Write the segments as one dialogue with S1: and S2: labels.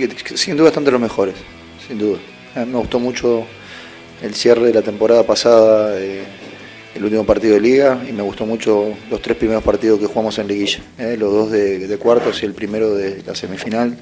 S1: Difícil, que- sin duda están de los mejores, sin duda. Me gustó mucho el cierre de la temporada pasada, eh, el último partido de liga, y me gustó mucho los tres primeros partidos que jugamos en liguilla, eh, los dos de, cuartos y el primero de la semifinal.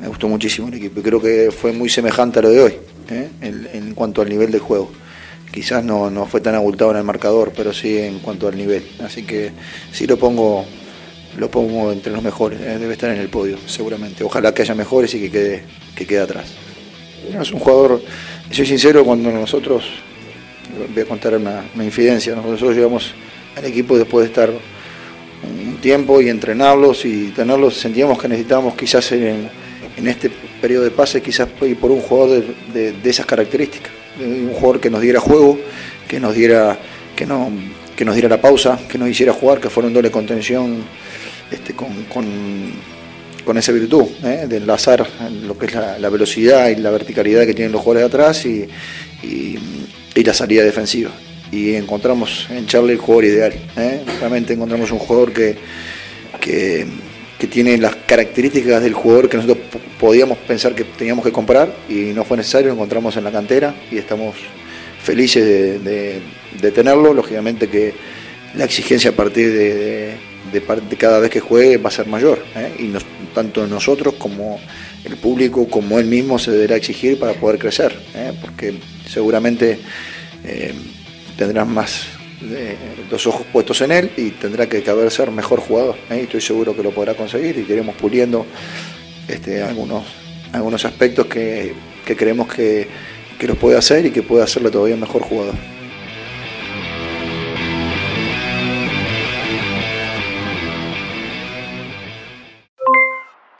S1: Me gustó muchísimo el equipo y creo que fue muy semejante a lo de hoy, eh, en, en cuanto al nivel de juego. Quizás no, no fue tan abultado en el marcador, pero sí en cuanto al nivel. Así que sí lo pongo lo pongo entre los mejores, eh, debe estar en el podio, seguramente. Ojalá que haya mejores y que quede, que quede atrás. No, es un jugador, soy sincero, cuando nosotros, voy a contar una, infidencia, nosotros llegamos al equipo después de estar un tiempo y entrenarlos y tenerlos, sentíamos que necesitábamos quizás en, en este periodo de pase, quizás ir por un jugador de, de- esas características, un jugador que nos diera juego, que nos diera, que no, que nos diera la pausa, que nos hiciera jugar, que fuera un doble contención este, con, con, con esa virtud ¿eh? de enlazar lo que es la, velocidad y la verticalidad que tienen los jugadores de atrás y, y- la salida defensiva. Y encontramos en Charlie el jugador ideal. ¿eh? Realmente encontramos un jugador que, que, que tiene las características del jugador que nosotros podíamos pensar que teníamos que comprar y no fue necesario, lo encontramos en la cantera y estamos felices de, de- tenerlo. Lógicamente que la exigencia a partir de- de par- de cada vez que juegue va a ser mayor. ¿eh? Y tanto nosotros como el público, como él mismo se deberá exigir para poder crecer, ¿eh? porque seguramente eh, tendrás más eh, los ojos puestos en él y tendrá que caber ser mejor jugador. Y estoy seguro que lo podrá conseguir y queremos puliendo este, algunos, algunos aspectos que, que creemos que, que los puede hacer y que puede hacerlo todavía mejor jugador.